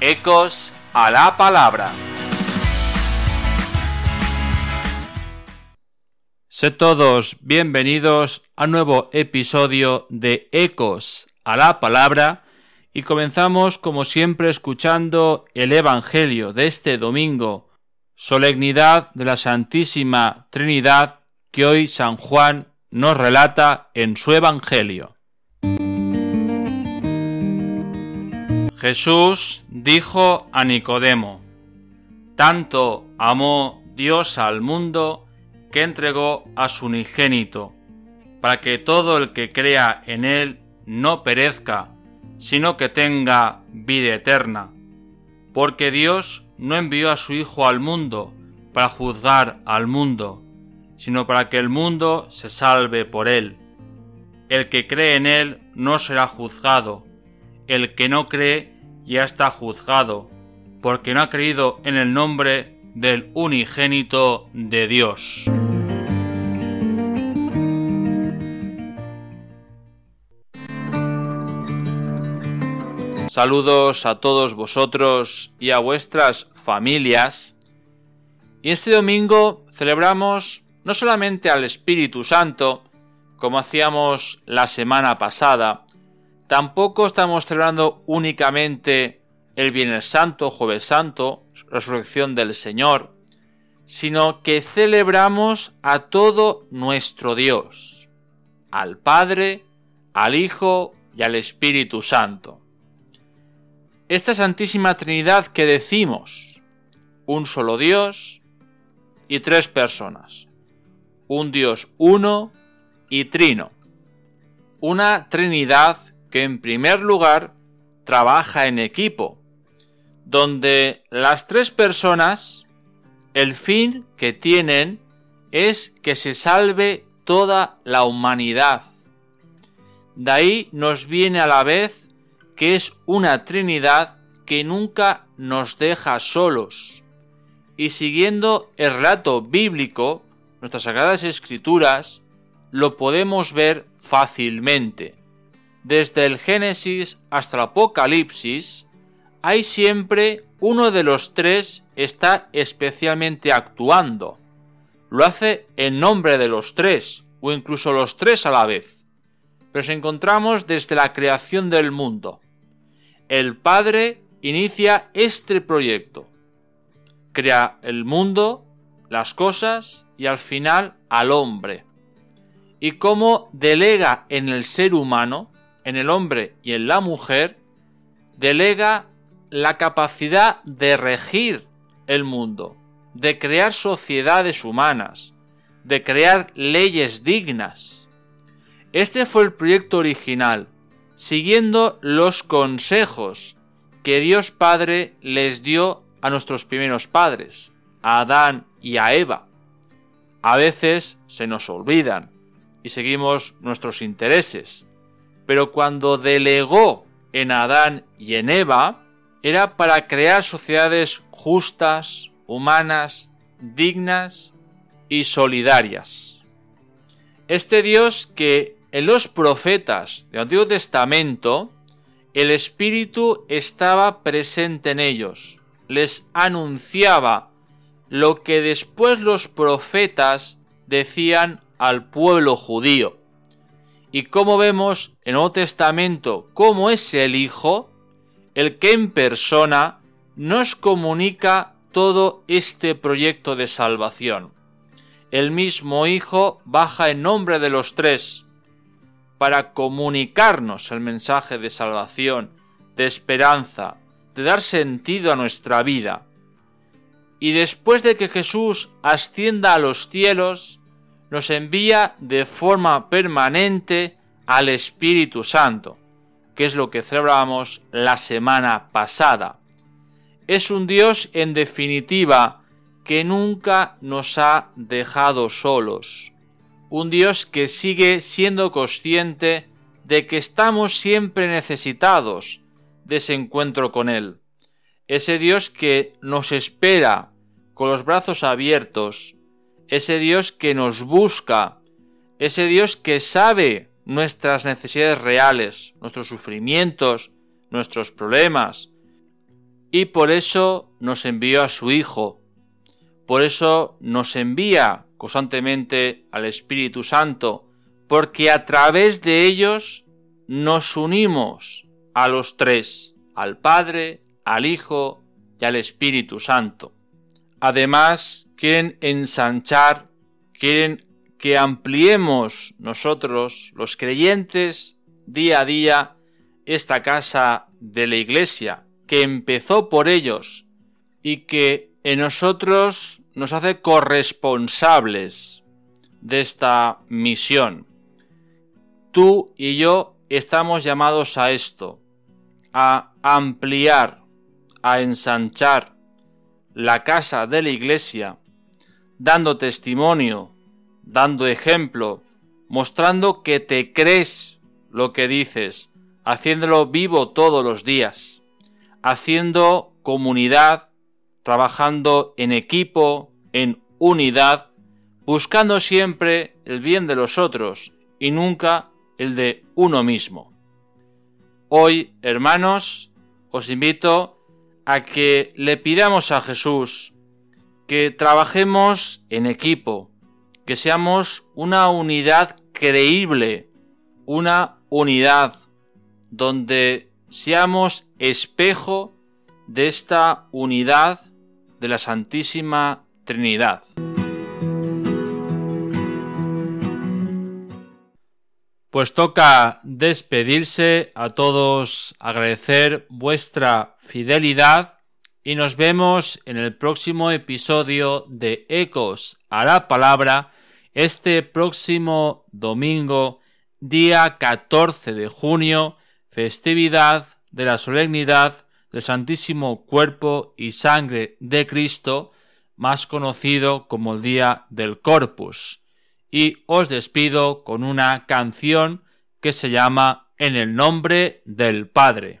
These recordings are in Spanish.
Ecos a la palabra. Sé todos bienvenidos a nuevo episodio de Ecos a la palabra y comenzamos como siempre escuchando el Evangelio de este domingo, solemnidad de la Santísima Trinidad que hoy San Juan nos relata en su Evangelio. Jesús dijo a Nicodemo, Tanto amó Dios al mundo que entregó a su unigénito, para que todo el que crea en él no perezca, sino que tenga vida eterna. Porque Dios no envió a su Hijo al mundo para juzgar al mundo, sino para que el mundo se salve por él. El que cree en él no será juzgado, el que no cree ya está juzgado, porque no ha creído en el nombre del unigénito de Dios. Saludos a todos vosotros y a vuestras familias. Y este domingo celebramos no solamente al Espíritu Santo, como hacíamos la semana pasada, Tampoco estamos celebrando únicamente el Viernes Santo, Jueves Santo, resurrección del Señor, sino que celebramos a todo nuestro Dios, al Padre, al Hijo y al Espíritu Santo. Esta Santísima Trinidad que decimos, un solo Dios y tres personas, un Dios uno y trino, una Trinidad que en primer lugar trabaja en equipo, donde las tres personas, el fin que tienen es que se salve toda la humanidad. De ahí nos viene a la vez que es una Trinidad que nunca nos deja solos. Y siguiendo el relato bíblico, nuestras sagradas escrituras, lo podemos ver fácilmente desde el Génesis hasta el Apocalipsis, hay siempre uno de los tres está especialmente actuando. Lo hace en nombre de los tres, o incluso los tres a la vez. Pero nos encontramos desde la creación del mundo. El Padre inicia este proyecto. Crea el mundo, las cosas y al final al hombre. Y cómo delega en el ser humano en el hombre y en la mujer, delega la capacidad de regir el mundo, de crear sociedades humanas, de crear leyes dignas. Este fue el proyecto original, siguiendo los consejos que Dios Padre les dio a nuestros primeros padres, a Adán y a Eva. A veces se nos olvidan y seguimos nuestros intereses, pero cuando delegó en Adán y en Eva, era para crear sociedades justas, humanas, dignas y solidarias. Este Dios que en los profetas del Antiguo Testamento el Espíritu estaba presente en ellos, les anunciaba lo que después los profetas decían al pueblo judío. Y como vemos en Nuevo Testamento cómo es el Hijo, el que en persona nos comunica todo este proyecto de salvación. El mismo Hijo baja en nombre de los tres para comunicarnos el mensaje de salvación, de esperanza, de dar sentido a nuestra vida. Y después de que Jesús ascienda a los cielos, nos envía de forma permanente al Espíritu Santo, que es lo que celebramos la semana pasada. Es un Dios, en definitiva, que nunca nos ha dejado solos. Un Dios que sigue siendo consciente de que estamos siempre necesitados de ese encuentro con Él. Ese Dios que nos espera con los brazos abiertos, ese Dios que nos busca, ese Dios que sabe nuestras necesidades reales, nuestros sufrimientos, nuestros problemas, y por eso nos envió a su Hijo, por eso nos envía constantemente al Espíritu Santo, porque a través de ellos nos unimos a los tres, al Padre, al Hijo y al Espíritu Santo. Además, quieren ensanchar, quieren que ampliemos nosotros, los creyentes, día a día, esta casa de la Iglesia, que empezó por ellos y que en nosotros nos hace corresponsables de esta misión. Tú y yo estamos llamados a esto, a ampliar, a ensanchar la casa de la iglesia, dando testimonio, dando ejemplo, mostrando que te crees lo que dices, haciéndolo vivo todos los días, haciendo comunidad, trabajando en equipo, en unidad, buscando siempre el bien de los otros y nunca el de uno mismo. Hoy, hermanos, os invito a que le pidamos a Jesús que trabajemos en equipo, que seamos una unidad creíble, una unidad donde seamos espejo de esta unidad de la Santísima Trinidad. Pues toca despedirse a todos, agradecer vuestra fidelidad y nos vemos en el próximo episodio de Ecos a la Palabra este próximo domingo, día 14 de junio, festividad de la solemnidad del Santísimo Cuerpo y Sangre de Cristo, más conocido como el Día del Corpus y os despido con una canción que se llama En el nombre del Padre.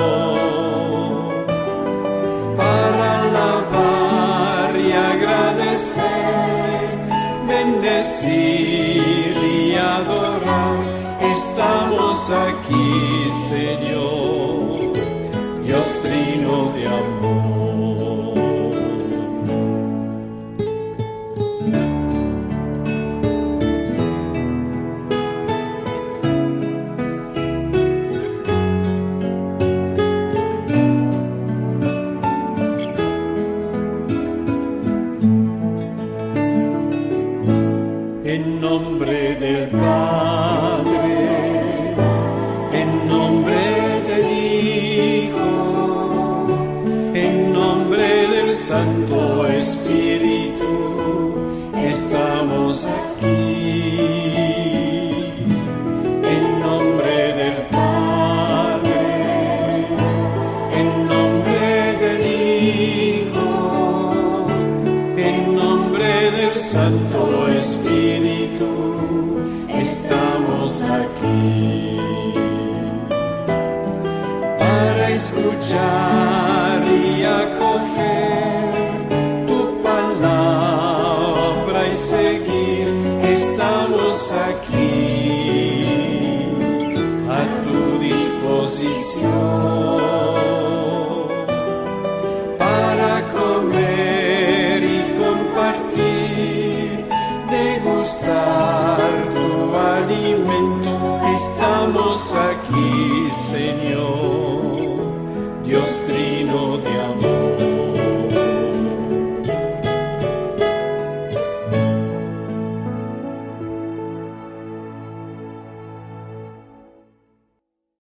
trino de amor. En nombre del Padre. Degustar tu alimento. Estamos aquí,